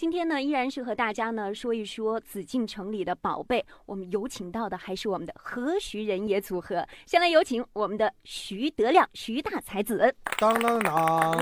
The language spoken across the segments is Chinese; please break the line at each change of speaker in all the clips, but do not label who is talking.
今天呢，依然是和大家呢说一说紫禁城里的宝贝。我们有请到的还是我们的何徐人也组合。先来有请我们的徐德亮，徐大才子。
当当当，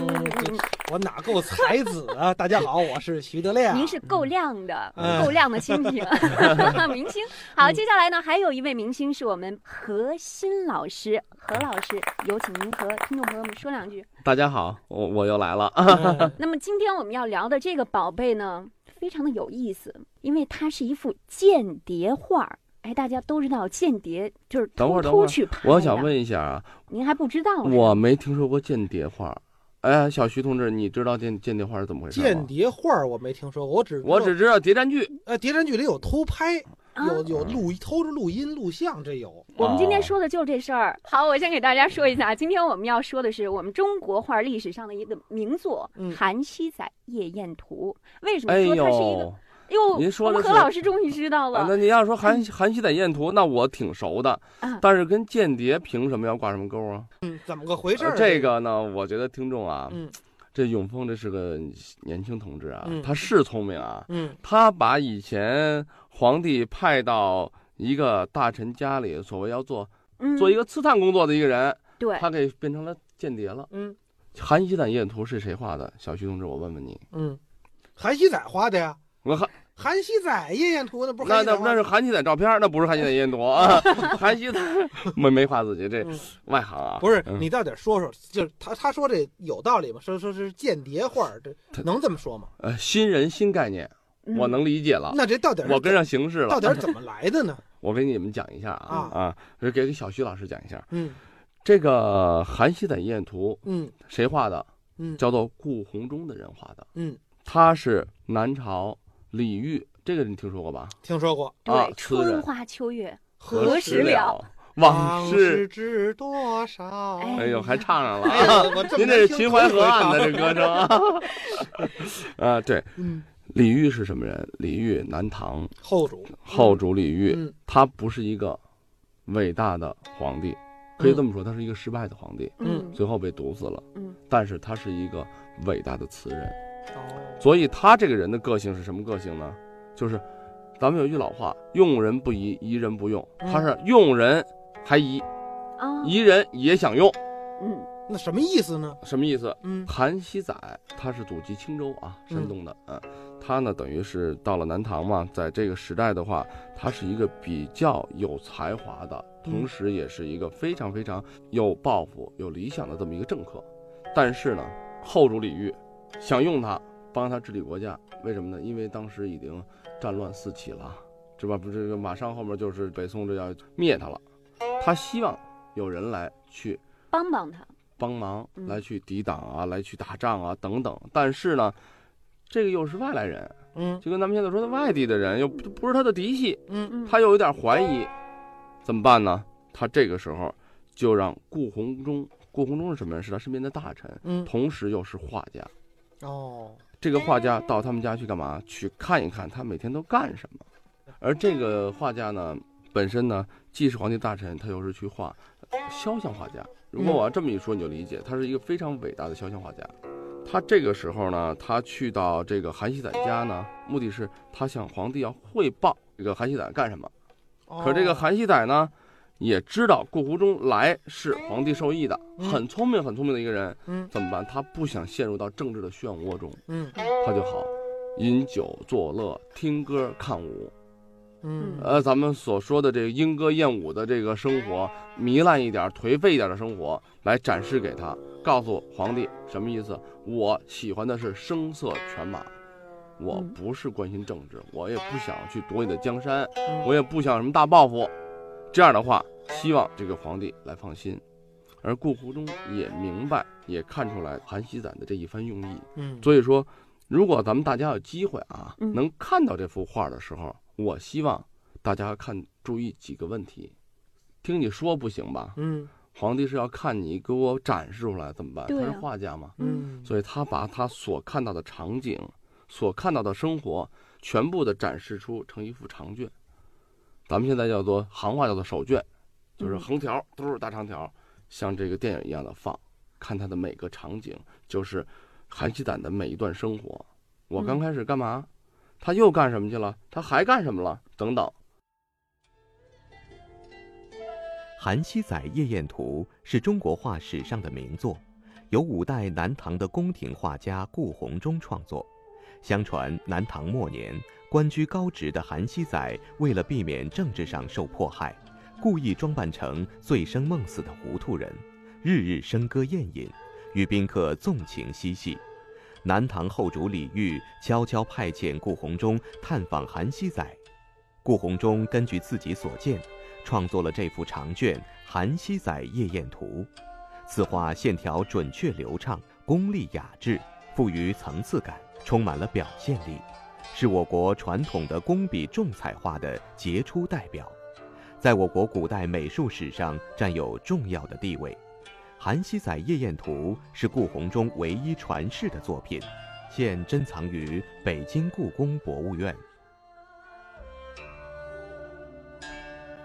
我哪够 才子啊？大家好，我是徐德亮。
您是够亮的，
嗯
够亮的心情，明星。好，接下来呢，还有一位明星是我们何欣老师。何老师，有请您和听众朋友们说两句。
大家好，我我又来了。
嗯
那么今天我们要聊的这个宝贝呢，非常的有意思，因为它是一幅间谍画儿。哎，大家都知道间谍就是偷
等会儿等会儿
偷去拍
我想，问一下啊，
您还不知道？
我没听说过间谍画。哎，小徐同志，你知道间间谍画是怎么回事吗？
间谍画儿我没听说过，我只
我只知道谍战剧。
呃谍战剧里有偷拍，
啊
有有录偷着录音录像，这有。
我们今天
哦
说的就是这事儿。好，我先给大家说一下，今天我们要说的是我们中国画历史上的一个名作
嗯《
韩熙载夜宴图》。为什么
哎
说它是一个？
呦，
哟，
您说
我们何老师终于知道了。
啊那你要说韩韩熙载夜图，那我挺熟的
啊，
但是跟间谍凭什么要挂什么钩啊？
嗯，怎么个回事
这个呢，我觉得听众啊，
嗯
这永丰这是个年轻同志啊
嗯，
他是聪明啊，
嗯。
他把以前皇帝派到一个大臣家里，所谓要做
嗯，
做一个刺探工作的一个人，
对，
他给变成了间谍了。
嗯。
韩熙载夜图是谁画的？小徐同志，我问问你，
嗯，韩熙载画的呀。
我韩
韩熙载夜宴图那不是
那那那是韩熙载照片，那不是韩熙载夜宴图啊。韩熙载 没没画自己，这
嗯
外行啊。
不是
嗯
你到底说说，就是他他说这有道理吗？说说是间谍画，这能这么说吗？
呃新人新概念，
嗯
我能理解了。
那这到底
我跟上形势了。
到底怎么来的呢？
我给你们讲一下啊
啊
啊，给给小徐老师讲一下。
嗯
这个韩熙载夜宴图
嗯
谁画的？
嗯
叫做顾闳中的人画的。
嗯，
他是南朝李煜，这个你听说过吧？
听说过。
啊
对，春花秋月，
何
何时了？
往事。
知多少？
哎
哎呦，还唱上了您这是秦淮河岸的这
歌。
歌声啊！啊，对，
嗯，
李煜是什么人？李煜，南唐
后主
后主李煜，
嗯
他不是一个伟大的皇帝，可以这么说，他是一个失败的皇帝，
嗯
最后被毒死了。
嗯，
但是他是一个伟大的词人，
哦，
所以他这个人的个性是什么个性呢？就是咱们有一句老话，用人不疑，疑人不用。
嗯
他是用人还疑，
啊，
疑人也想用，
嗯
那什么意思呢？
什么意思？
嗯
韩熙载他是祖籍青州啊，
嗯
山东的，嗯，他呢等于是到了南唐嘛，在这个时代的话，他是一个比较有才华的，
嗯
同时也是一个非常非常有抱负、有理想的这么一个政客。但是呢，后主李煜想用他帮他治理国家，为什么呢？因为当时已经战乱四起了，是吧？不，这个马上后面就是北宋，这要灭他了。他希望有人来去
帮帮他。
帮忙
嗯
来去抵挡啊，来去打仗啊等等。但是呢，这个又是外来人，
嗯
就跟咱们现在说的外地的人，又不不是他的嫡系，
嗯
嗯，
他又有点怀疑，怎么办呢？他这个时候就让顾闳中，顾闳中是什么人？是他身边的大臣，
嗯
同时又是画家。
哦
这个画家到他们家去干嘛？去看一看他每天都干什么。而这个画家呢，本身呢既是皇帝大臣，他又是去画肖像画家。如果我要这么一说，你就理解，他是一个非常伟大的肖像画家。他这个时候呢，他去到这个韩熙载家呢，目的是他向皇帝要汇报这个韩熙载干什么。
哦
可这个韩熙载呢，也知道顾湖中来是皇帝授意的，
嗯
很聪明很聪明的一个人。
嗯
怎么办？他不想陷入到政治的漩涡中。
嗯
他就好，饮酒作乐，听歌看舞。
嗯
呃，咱们所说的这个莺歌燕舞的这个生活，糜烂一点、颓废一点的生活，来展示给他，告诉皇帝什么意思？我喜欢的是声色犬马，我
嗯
不是关心政治，我也不想去夺你的江山，
嗯
我也不想什么大抱负。这样的话，希望这个皇帝来放心。而顾湖中也明白，也看出来韩熙载的这一番用意，
嗯
所以说，如果咱们大家有机会啊，
嗯
能看到这幅画的时候，我希望大家看注意几个问题。听你说不行吧？
嗯
皇帝是要看你给我展示出来怎么办？他是画家嘛，
嗯
所以他把他所看到的场景、所看到的生活，全部的展示出成一幅长卷。咱们现在叫做行话叫做手卷，就是
嗯
横条都是大长条，像这个电影一样的放，看它的每个场景，就是韩熙载的每一段生活。我刚开始干嘛？他又干什么去了？他还干什么了？等等。
《韩熙载夜宴图》是中国画史上的名作，由五代南唐的宫廷画家顾闳中创作。相传南唐末年，官居高职的韩熙载为了避免政治上受迫害，故意装扮成醉生梦死的糊涂人，日日笙歌宴饮，与宾客纵情嬉戏。南唐后主李煜悄悄派遣顾闳中探访韩熙载，顾闳中根据自己所见。创作了这幅长卷《韩熙载夜宴图》，此画线条准确流畅，功力雅致，富于层次感，充满了表现力，是我国传统的工笔重彩画的杰出代表，在我国古代美术史上占有重要的地位。《韩熙载夜宴图》是顾闳中唯一传世的作品，现珍藏于北京故宫博物院。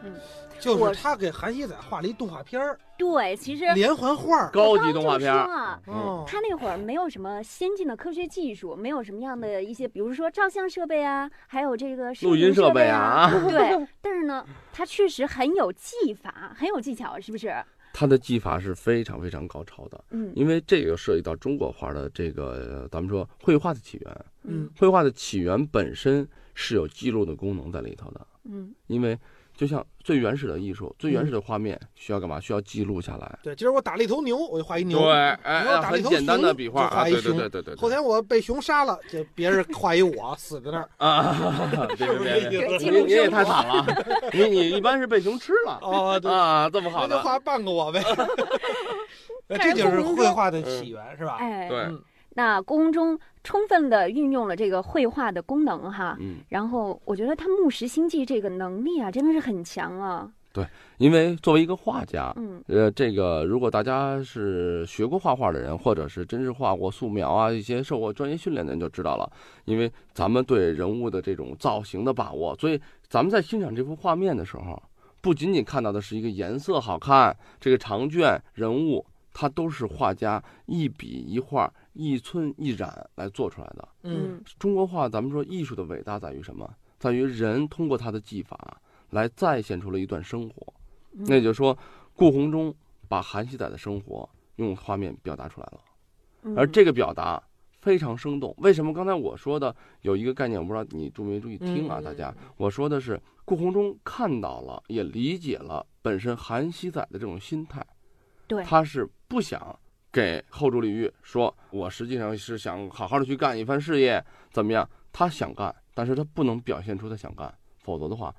嗯，
就是他给韩熙载画了一动画片儿，
对，其实
连环画，
高级动画片啊。
哦，
他那会儿没有什么先进的科学技术，没有什么样的一些，比如说照相设备啊，还有这个
录音
设
备
啊，对。但是呢，他确实很有技法，很有技巧，是不是？
他的技法是非常非常高超的，
嗯，
因为这个涉及到中国画的这个，咱们说绘画的起源，
嗯，
绘画的起源本身是有记录的功能在里头的，
嗯，
因为。就像最原始的艺术，最原始的画面需要干嘛？需要记录下来。
对，今儿我打了一头牛，我就画一牛。
对，
哎，打了一头
简单的笔画，
画一熊。
对对对。
后天我被熊杀了，就别人画一我死在那儿。
啊，别 别别，你你也太惨了。你你一般是被熊吃了。
哦，对
啊，这么好的。
就画半个我呗。这就是绘画的起源，是吧？
哎，
对。
那宫中充分的运用了这个绘画的功能哈，
嗯，
然后我觉得他目识星际这个能力啊，真的是很强啊。
对，因为作为一个画家，
嗯，
呃，这个如果大家是学过画画的人，或者是真是画过素描啊，一些受过专业训练的人就知道了。因为咱们对人物的这种造型的把握，所以咱们在欣赏这幅画面的时候，不仅仅看到的是一个颜色好看，这个长卷人物，它都是画家一笔一画。一寸一染来做出来的。
嗯，
中国画，咱们说艺术的伟大在于什么？在于人通过他的技法来再现出了一段生活。那也就是说，顾闳中把韩熙载的生活用画面表达出来了，而这个表达非常生动。为什么？刚才我说的有一个概念，我不知道你注没注意听啊？大家，我说的是顾闳中看到了，也理解了本身韩熙载的这种心态。
对，
他是不想。给后主李煜说：“我实际上是想好好的去干一番事业，怎么样？他想干，但是他不能表现出他想干，否则的话，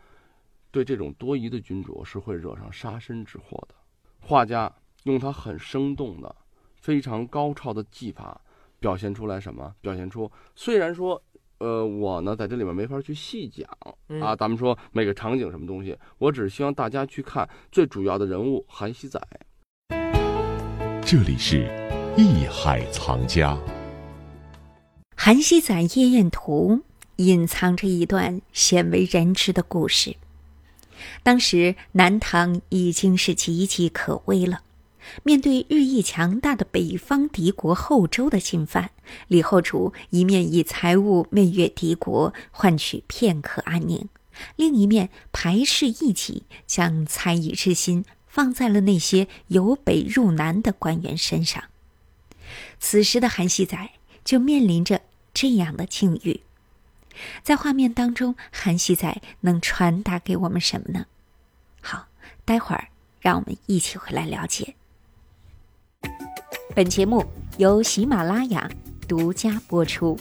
对这种多疑的君主是会惹上杀身之祸的。”画家用他很生动的、非常高超的技法，表现出来什么？表现出虽然说，呃，我呢在这里面没法去细讲啊，咱们说每个场景什么东西，我只是希望大家去看最主要的人物韩熙载。
这里是《艺海藏家》。
《韩熙载夜宴图》隐藏着一段鲜为人知的故事。当时南唐已经是岌岌可危了，面对日益强大的北方敌国后周的侵犯，李后主一面以财物媚越敌国，换取片刻安宁，另一面排斥异己，将猜疑之心。放在了那些由北入南的官员身上。此时的韩熙载就面临着这样的境遇。在画面当中，韩熙载能传达给我们什么呢？好，待会儿让我们一起回来了解。本节目由喜马拉雅独家播出。